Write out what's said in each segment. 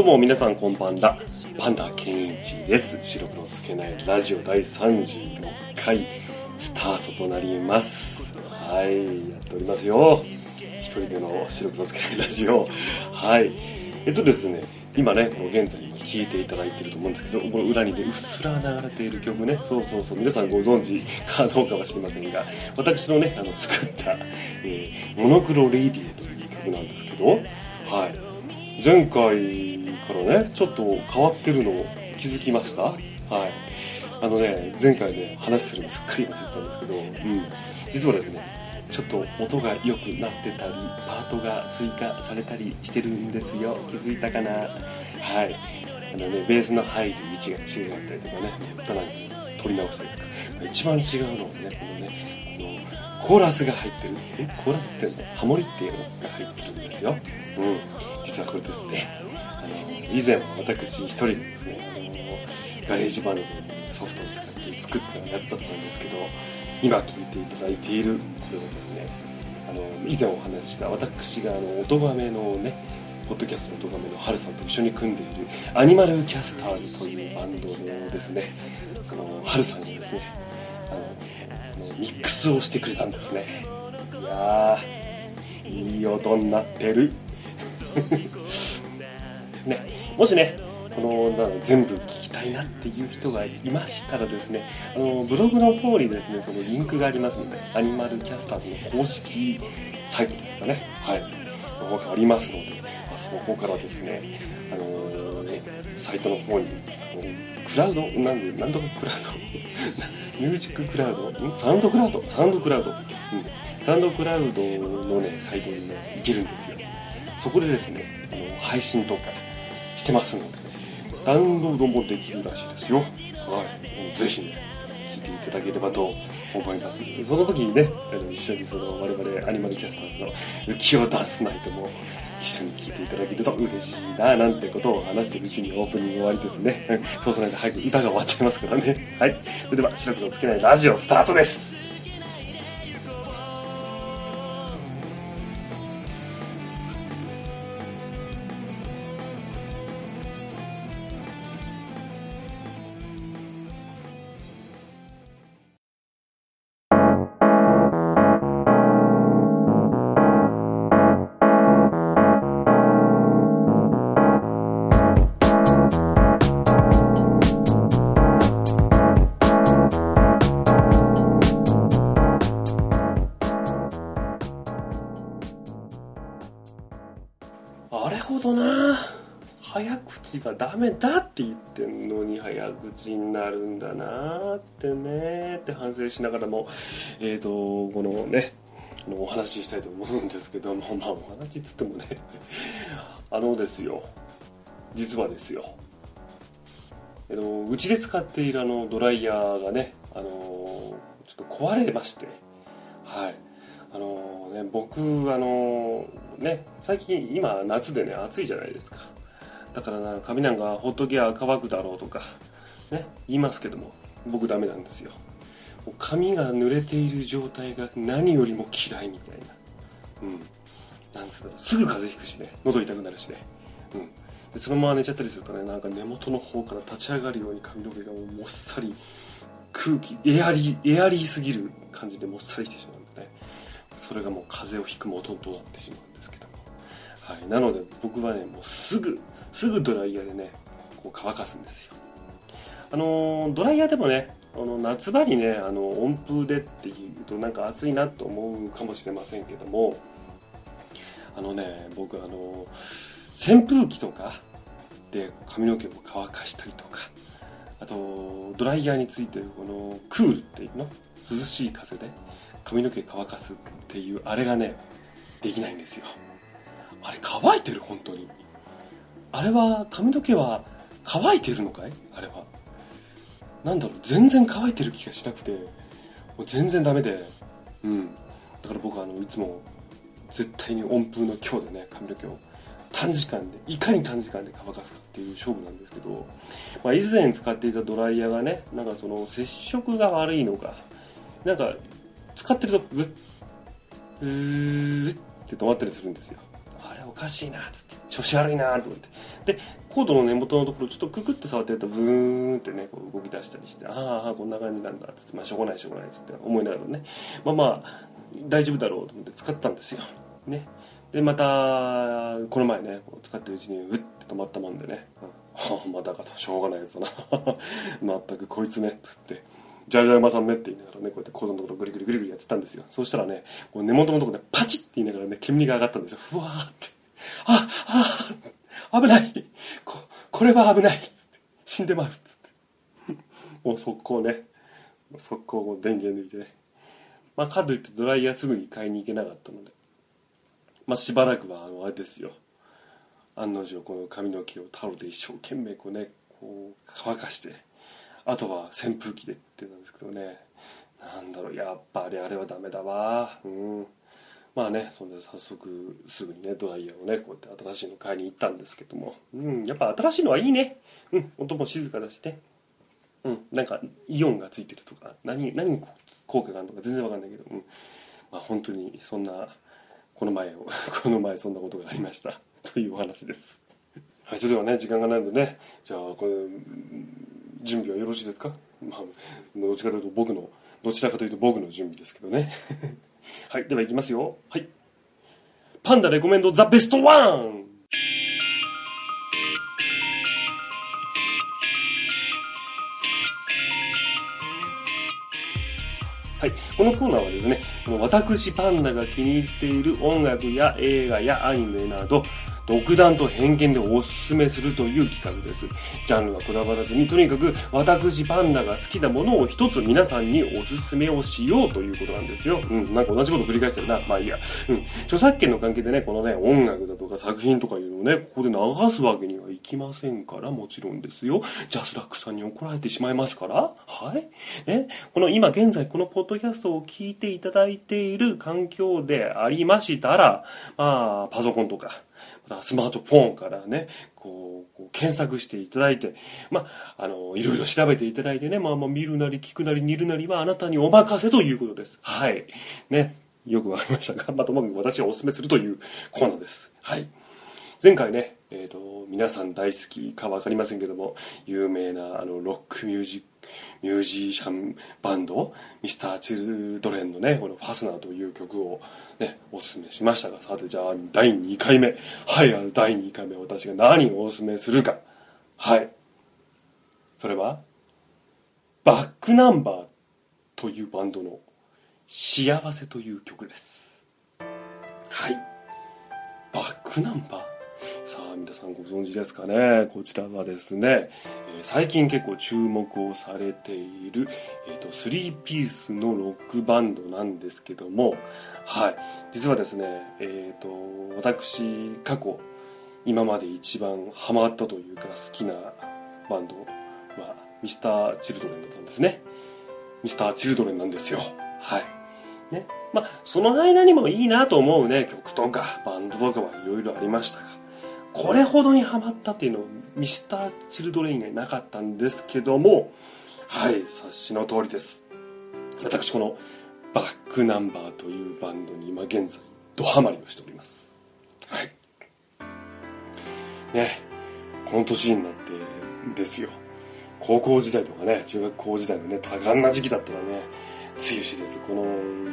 どうも皆さんこんばんは。パンダケンイチです。白黒つけないラジオ第36回スタートとなります。はいやっておりますよ。一人での白黒つけないラジオ。はい。えっとですね今ねこの現在聴いていただいていると思うんですけどこの裏にねうっすら流れている曲ね。そうそうそう。皆さんご存知かどうかは知りませんが私のねあの作った、えー、モノクロレイディオという曲なんですけどはい。前回からねちょっと変わってるのを気づきました？はい。あのね前回ね話するのすっかり忘れてたんですけど、うん、実はですねちょっと音が良くなってたりパートが追加されたりしてるんですよ。気づいたかな？はい。あのねベースの入る位置が違ったりとかね歌なんか取り直したりとか。一番違うのはねこのねコーラスが入ってる。えコーラスってハモリっていうのが入ってるんですよ。うん。実はこれですね。あの以前私一人でですねあのガレージバンドのソフトを使って作ったやつだったんですけど今聴いていただいているこれはですねあの以前お話しした私があの音亀のねポッドキャストの音亀のハルさんと一緒に組んでいるアニマルキャスターズというバンドのですね。そのハルさんがですねミックスをしてくれたんですね。いやーいい音になってる。ね、もしねこの全部聞きたいなっていう人がいましたらですねあのブログの方にですねそのリンクがありますのでアニマルキャスターズの公式サイトですかね。はい。の方がありますので、まあ、そこからですねあの、サイトの方にクラウドなんでなんとかクラウドミュージッククラウド。サウンドクラウド？サウンドクラウド、うん、サウンドクラウドのねサイトにね行けるんですよ。そこでですねあの配信とかしてますので、ダウンロードもできるらしいですよ。はい。ぜひね聞いていただければと思います。その時にねあの一緒にその我々アニマルキャスターズの浮世ダンスナイトも一緒に聴いていただけると嬉しいななんてことを話しているうちにオープニング終わりですね。そうしないと早く歌が終わっちゃいますからね。はい。それでは白黒つけないラジオスタートです早口がダメだって言ってんのに早口になるんだなってねって反省しながらもえっ、ー、とこのねお話ししたいと思うんですけどもまあお話つってもねあのですよ。実はですよ。えのうちで使っているあのドライヤーがねあのちょっと壊れまして。はい。あのね僕あのね最近今夏でね暑いじゃないですか。だからな髪なんかほっときゃ乾くだろうとかね言いますけども僕ダメなんですよ。髪が濡れている状態が何よりも嫌いみたいな。うん。なんつうのすぐ風邪ひくしね。喉痛くなるしね。うん。でそのまま寝ちゃったりするとねなんか根元の方から立ち上がるように髪の毛がもっさり空気エアリーエアリーすぎる感じでもっさりしてしまうんでね。それがもう風邪をひく元となってしまうんですけども。はい。なので僕はねもうすぐすぐドライヤーでねこう乾かすんですよ。あのドライヤーでもねあの夏場にねあの温風でっていうとなんか暑いなと思うかもしれませんけどもあのね僕あの扇風機とかで髪の毛を乾かしたりとかあとドライヤーについてるこのクールっていうの？涼しい風で髪の毛乾かすっていうあれがねできないんですよ。あれ乾いてる？本当に。あれは髪の毛は乾いてるのかい？あれは。なんだろう？全然乾いてる気がしなくて。もう全然ダメで。うん。だから僕はあのいつも絶対に温風の強でね髪の毛を短時間でいかに短時間で乾かすかっていう勝負なんですけど、まあ、以前使っていたドライヤーがねなんかその接触が悪いのかなんか使ってるとグッうーって止まったりするんですよ。かしいなっつって調子悪いなと思って。でコードの根元のところちょっとククって触ってるとブーンってねこう動き出したりしてああこんな感じなんだっつってまあしょうがないしょうがないっつって思いながらね。まあまあ大丈夫だろうと思って使ったんですよ。ね。でまたこの前ね使ってるうちにうって止まったもんでね、うん、またかと。しょうがないやつだな。全くこいつねっつって。じゃじゃ馬さんねって言いながらねこうやってコードのところぐりぐりぐりぐりやってたんですよ。そうしたらねこう根元のところでパチッって言いながらね煙が上がったんですよ。ふわーって。ああ危ない。ここれは危ない。死んでまうっつってもう速攻ね速攻電源抜いてね。まあかといってドライヤーすぐに買いに行けなかったので。まあしばらくはあのあれですよ。案の定この髪の毛をタオルで一生懸命こうねこう乾かしてあとは扇風機でってなんですけどね。なんだろうやっぱりあれはダメだわ。うん。まあねそんで早速すぐにねドライヤーをねこうやって新しいの買いに行ったんですけども。うんやっぱ新しいのはいいね。うん音も静かだしね。うんなんかイオンがついてるとか何何効果があるのか全然わかんないけど。うんまあ本当にそんなこの前を この前そんなことがありました。というお話です。はいそれではね時間がないのでね。じゃあこれ準備はよろしいですか？まあどちかというと僕のどちらかというと僕の準備ですけどね。はいではいきますよ。はい。パンダレコメンドザベストワン。はい、このコーナーはですね、私パンダが気に入っている音楽や映画やアニメなど、独断と偏見でおすすめするという企画です。ジャンルはこだわらずに、とにかく私パンダが好きなものを一つ皆さんにおすすめをしようということなんですよ。うん、なんか同じこと繰り返してるな。まあいいや。うん。著作権の関係でね、このね、音楽だとか作品とかいうのをね、ここで流すわけにはいきませんから、もちろんですよ。ジャスラックさんに怒られてしまいますから。はい。ね。この今現在このポッドキャストを聞いていただいている環境でありましたら、まあ、パソコンとか、スマートフォンからね、こう、こう検索していただいて、まあ、あの、いろいろ調べていただいてね、まあまあ見るなり聞くなり煮るなりはあなたにお任せということです。はい。ね。よくわかりましたが、まあ、ともかく私はお勧めするというコーナーです。はい。前回ね、え、ー、と、皆さん大好きかわかりませんけども、有名なあの、ロックミュージ、ミュージシャンバンド、ミスター・チルドレンのね、このファスナーという曲をね、お勧めしましたが、さてじゃあ第2回目。はい、あの第2回目私が何をお勧めするか。はい。それは、バックナンバーというバンドの幸せという曲です。はい。バックナンバーさあ皆さんご存知ですかね？こちらはですね、え、最近結構注目をされている、えーと、3ピースのロックバンドなんですけどもはい。実はですねえっ、ー、と私過去今まで一番ハマったというか好きなバンドはミスター・チルドレンだったんですね。ミスター・チルドレンなんですよ。はい。ね。まあその間にもいいなと思うね曲とかバンドとかはいろいろありましたがこれほどにハマったっていうのをミスター・チルドレインがいなかったんですけどもはい察しの通りです。私このバックナンバーというバンドに今現在ドハマりをしております。はい。ねこの年になってですよ。高校時代とかね中学校時代のね多感な時期だったらねつゆ知れずこの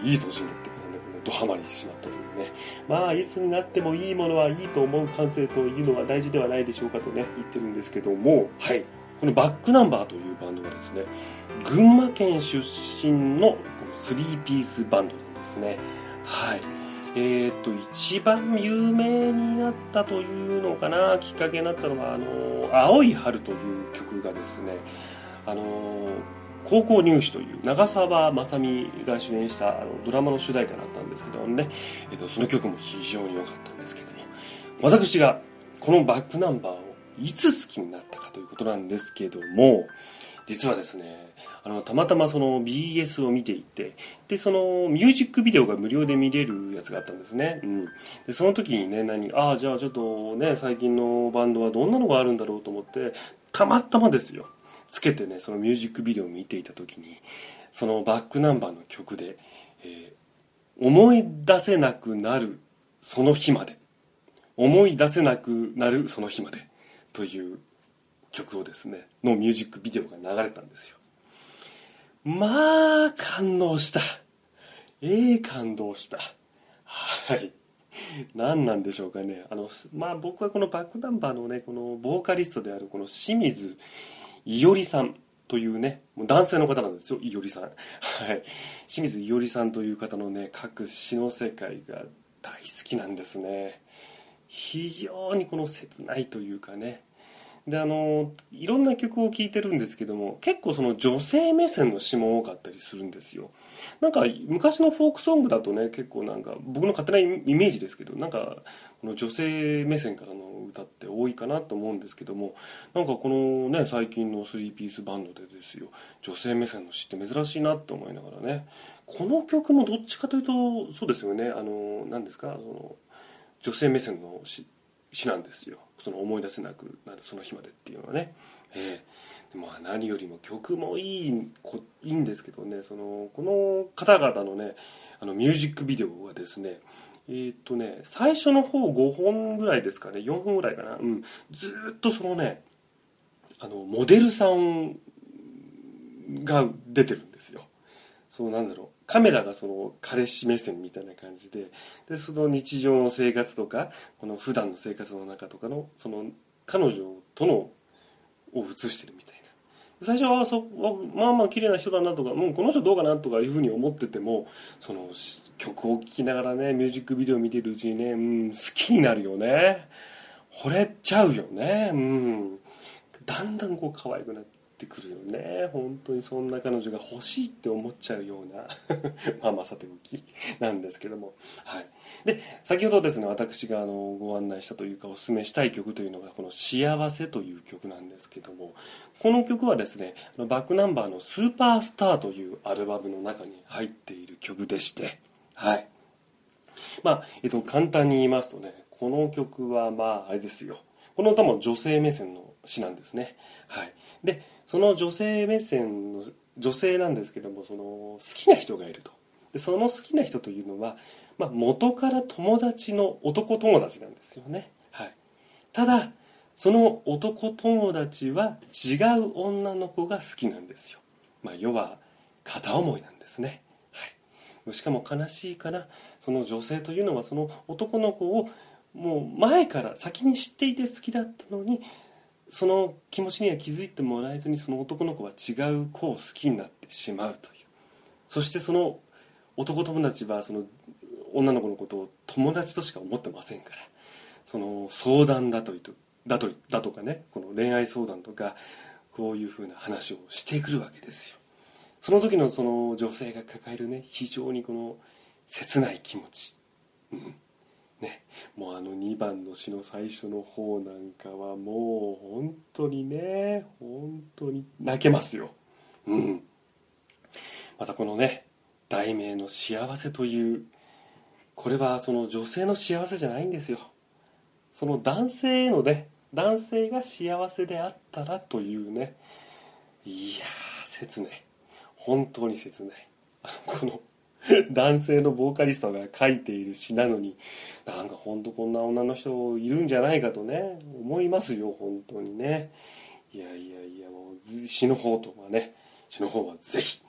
いい年になってドハマりしてしまったというね。まあいつになってもいいものはいいと思う感性というのは大事ではないでしょうかとね言ってるんですけども。はい。このバックナンバーというバンドがですね群馬県出身の3ピースバンドなんですね。はい。えーと、一番有名になったというのかなきっかけになったのは「あの青い春」という曲がですねあの高校入試という長澤まさみが主演したあのドラマの主題歌だったんですけどもね、えっと、その曲も非常に良かったんですけども。私がこのバックナンバーをいつ好きになったかということなんですけども。実はですねあのたまたまその BS を見ていてでそのミュージックビデオが無料で見れるやつがあったんですね、うん、でその時にね何ああじゃあちょっとね最近のバンドはどんなのがあるんだろうと思ってたまたまですよ。つけてねそのミュージックビデオを見ていた時にそのバックナンバーの曲で、えー、思い出せなくなるその日まで。思い出せなくなるその日まで。という曲をですねのミュージックビデオが流れたんですよ。まあ感動した。ええ感動した。はい。何なんでしょうかね。あのまあ僕はこのバックナンバーのねこのボーカリストであるこの清水伊織さんというねもう男性の方なんですよ伊織さん。はい。清水伊織さんという方のね各詩の世界が大好きなんですね。非常にこの切ないというかねであのいろんな曲を聴いてるんですけども結構その女性目線の詩も多かったりするんですよ。なんか昔のフォークソングだとね結構なんか僕の勝手なイメージですけどなんかこの女性目線からの歌って多いかなと思うんですけどもなんかこのね最近の3ピースバンドでですよ女性目線の詩って珍しいなって思いながらねこの曲もどっちかというとそうですよねあの何ですかその女性目線の詩詩なんですよ。その思い出せなくなるその日までっていうのはね、えー、まあ何よりも曲もいいこいいんですけどね。そのこの方々のねあのミュージックビデオはですねえー、っとね最初の方5本ぐらいですかね。4本ぐらいかな、うん、ずっとそのねあのモデルさんが出てるんですよ。そうなんだろう。カメラがその彼氏目線みたいな感じででその日常の生活とかこの普段の生活の中とかのその彼女とのを映してるみたいな。最初はそまあまあ綺麗な人だなとかもうこの人どうかなとかいうふうに思っててもその曲を聴きながらねミュージックビデオ見てるうちにね、うん、好きになるよね。惚れちゃうよね。うん。だんだんこう可愛くなってってくるよね。本当にそんな彼女が欲しいって思っちゃうような まあまあさておきなんですけども。はい。で先ほどですね私があのご案内したというかおすすめしたい曲というのがこの「幸せ」という曲なんですけどもこの曲はですねバックナンバーの「スーパースター」というアルバムの中に入っている曲でして。はい。まあ、えっと、簡単に言いますとねこの曲はまああれですよ。この歌も女性目線の詩なんですね。はい。でその女性目線の女性なんですけどもその好きな人がいると。でその好きな人というのは、まあ、元から友達の男友達なんですよね、はい、ただその男友達は違う女の子が好きなんですよ、まあ、要は片思いなんですね、はい、しかも悲しいからその女性というのはその男の子をもう前から先に知っていて好きだったのにその気持ちには気づいてもらえずにその男の子は違う子を好きになってしまうという。そしてその男友達はその女の子のことを友達としか思ってませんから。その相談だとだとだとかねこの恋愛相談とかこういうふうな話をしてくるわけですよ。その時のその女性が抱えるね非常にこの切ない気持ち、うん。ね、もうあの2番の詩の最初の方なんかはもう本当にね本当に泣けますよ。うん。またこのね題名の「幸せ」というこれはその女性の幸せじゃないんですよ。その男性へのね男性が幸せであったらというねいや切ない。本当に切ない。あのこの 男性のボーカリストが書いている詩なのになんかほんとこんな女の人いるんじゃないかとね思いますよ本当にね。いやいやいやもう詩の方とかね詩の方はぜひ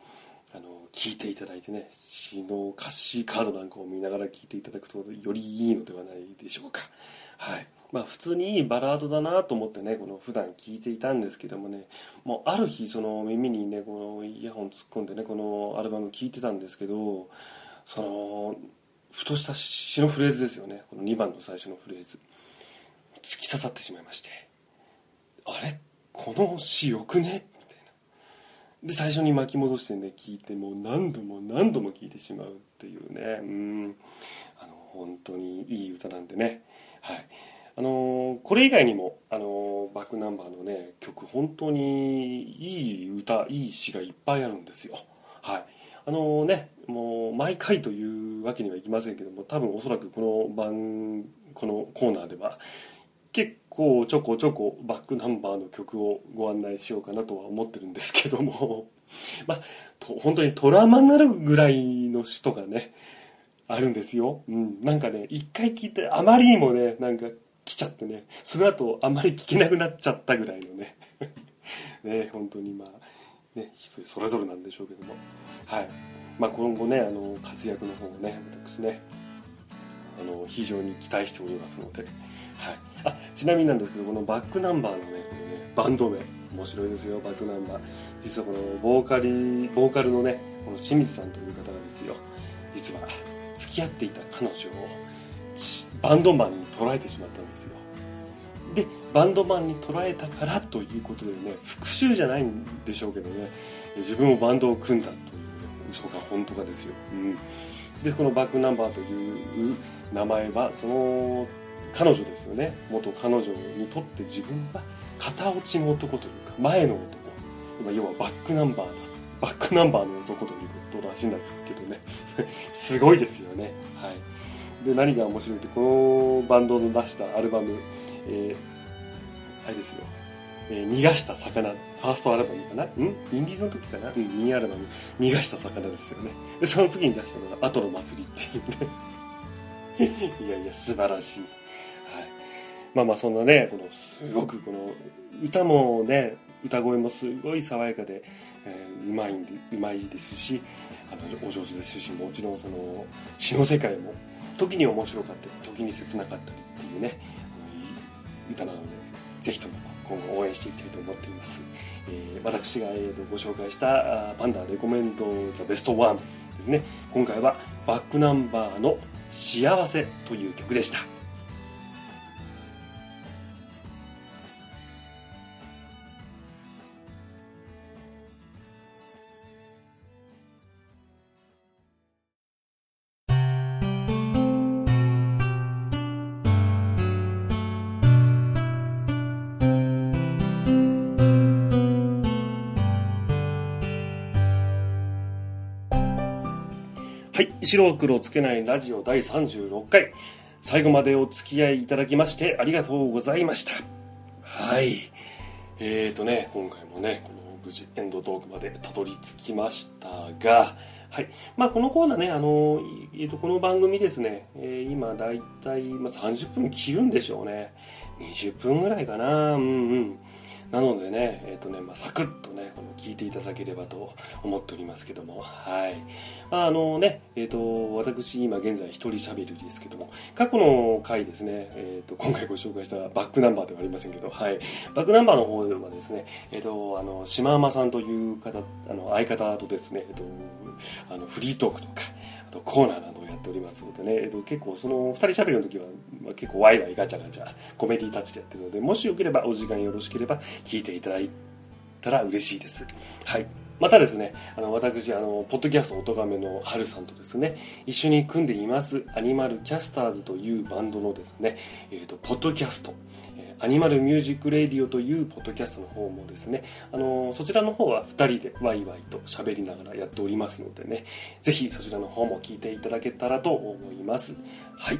あの聞いていただいてね詩の歌詞カードなんかを見ながら聞いていただくとよりいいのではないでしょうか。はい。まあ、普通にいいバラードだなと思ってねこの普段聞いていたんですけどもね。もうある日その耳にねこのイヤホン突っ込んでねこのアルバム聴いてたんですけどそのふとした詩のフレーズですよね。この2番の最初のフレーズ。突き刺さってしまいまして。あれ？この詩よくね？で最初に巻き戻してね聞いてもう何度も何度も聴いてしまうっていうね。うん。あの本当にいい歌なんでね。はい。あのこれ以外にも、あのバックナンバーのね曲本当にいい歌いい詩がいっぱいあるんですよ。はい。あのねもう毎回というわけにはいきませんけども多分おそらくこの番このコーナーでは結構ちょこちょこバックナンバーの曲をご案内しようかなとは思ってるんですけども まあ本当にトラウマになるぐらいの詩とかねあるんですよ。うん。なんかね、一回聞いて、あまりにもね、なんか来ちゃってね、その後あまり聞けなくなっちゃったぐらいのね。ね、本当にまあ、ね、人それぞれなんでしょうけども。はい。まあ今後ね、あの、活躍の方をね、私ね、あの、非常に期待しておりますので。はい。あ、ちなみになんですけど、このバックナンバーのね、このね、バンド名、面白いですよ、バックナンバー。実はこのボーカリ、ボーカルのね、この清水さんという方がですよ、実は付き合っていた彼女をバンドマンに捉えてしまったんですよでバンドマンに捉えたからということでね復讐じゃないんでしょうけどね自分もバンドを組んだという、ね、嘘か本当かですよ、うん、でこのバックナンバーという名前はその彼女ですよね。元彼女にとって自分は片落ちの男というか前の男。今要はバックナンバーだ。バックナンバーの男ということらしいんですけどね。すごいですよね。はい。で何が面白いってこのバンドの出したアルバム、えー、あれですよ、えー、逃がした魚。ファーストアルバムかな？うん？インディーズの時かな？うんミニアルバム。逃がした魚ですよね。でその次に出したのが後の祭りっていうね。いやいや素晴らしい。はい。まあまあそんなねこのすごくこの歌もね歌声もすごい爽やかで、えー、うまいんでうまいですしあのお上手ですしもちろんその詩の世界も時に面白かったり時に切なかったりっていうね歌なのでぜひとも今後応援していきたいと思っています、えー、私が、えー、とご紹介したパンダレコメンドザベストワンですね。今回はバックナンバーの幸せという曲でした。はい。白黒つけないラジオ第36回。最後までお付き合いいただきましてありがとうございました。はい。えーとね、今回もね、この無事エンドトークまでたどり着きましたが、はい。まあ、このコーナーね、あの、えー、と、この番組ですね、えー、今だいたい、ま、30分切るんでしょうね。20分ぐらいかな。うんうん。なのでね、えっ、ー、とね、まあ、サクッとね、この聞いていただければと思っておりますけども、はい。まあ、あのね、えっ、ー、と、私、今現在一人喋りですけども、過去の回ですね、えっ、ー、と、今回ご紹介したバックナンバーではありませんけど、はい。バックナンバーの方ではですね、えっ、と、あの、島山さんという方、あの、相方とですね、えっ、と、あの、フリートークとか、あとコーナーなどやっておりますのでね、えっと、結構その2人しゃべりの時は、まあ、結構ワイワイガチャガチャコメディタッチでやってるのでもしよければお時間よろしければ聞いていただいたら嬉しいです。はい。またですね、あの、私、あの、ポッドキャスト音亀のハルさんとですね、一緒に組んでいます、アニマルキャスターズというバンドのですね、えっ、ー、と、ポッドキャスト、アニマルミュージックレディオというポッドキャストの方もですね、あのそちらの方は2人でワイワイと喋りながらやっておりますのでね、ぜひそちらの方も聞いていただけたらと思います。はい。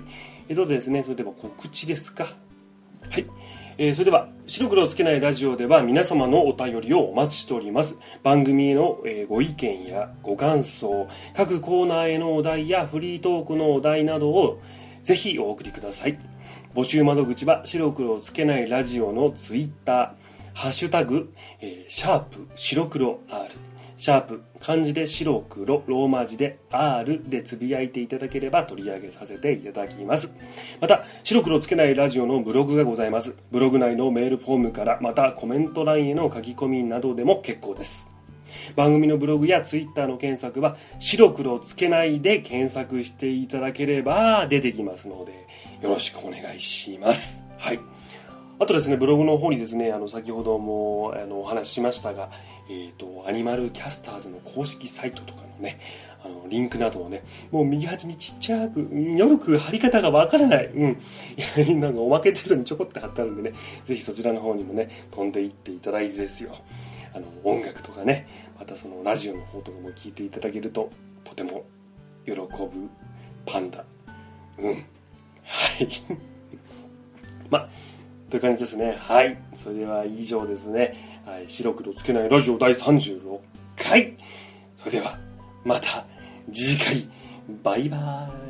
えっとですね、それでは告知ですか。はい。えー、それでは、白黒をつけないラジオでは皆様のお便りをお待ちしております。番組への、えー、ご意見やご感想、各コーナーへのお題やフリートークのお題などをぜひお送りください。募集窓口は白黒をつけないラジオのツイッター、ハッシュタグ、えー、シャープ白黒 R、シャープ漢字で白黒、ローマ字で R でつぶやいていただければ取り上げさせていただきます。また、白黒つけないラジオのブログがございます。ブログ内のメールフォームから、またコメント欄への書き込みなどでも結構です。番組のブログやツイッターの検索は白黒つけないで検索していただければ出てきますのでよろしくお願いします。はい。あとですね、ブログの方にですね、あの、先ほども、あの、お話ししましたが、え、ー、と、アニマルキャスターズの公式サイトとかのね、あの、リンクなどをね、もう右端にちっちゃく、よく貼り方がわからない。うん。なんかおまけ程度にちょこって貼ってあるんでね、ぜひそちらの方にもね、飛んでいっていただいてですよ。あの、音楽とかね、またそのラジオの方とかも聞いていただけると、とても喜ぶパンダ。うん。はい。まあ、という感じですね。はい。それでは以上ですね。はい。白黒つけないラジオ第36回。それでは、また次回。バイバーイ。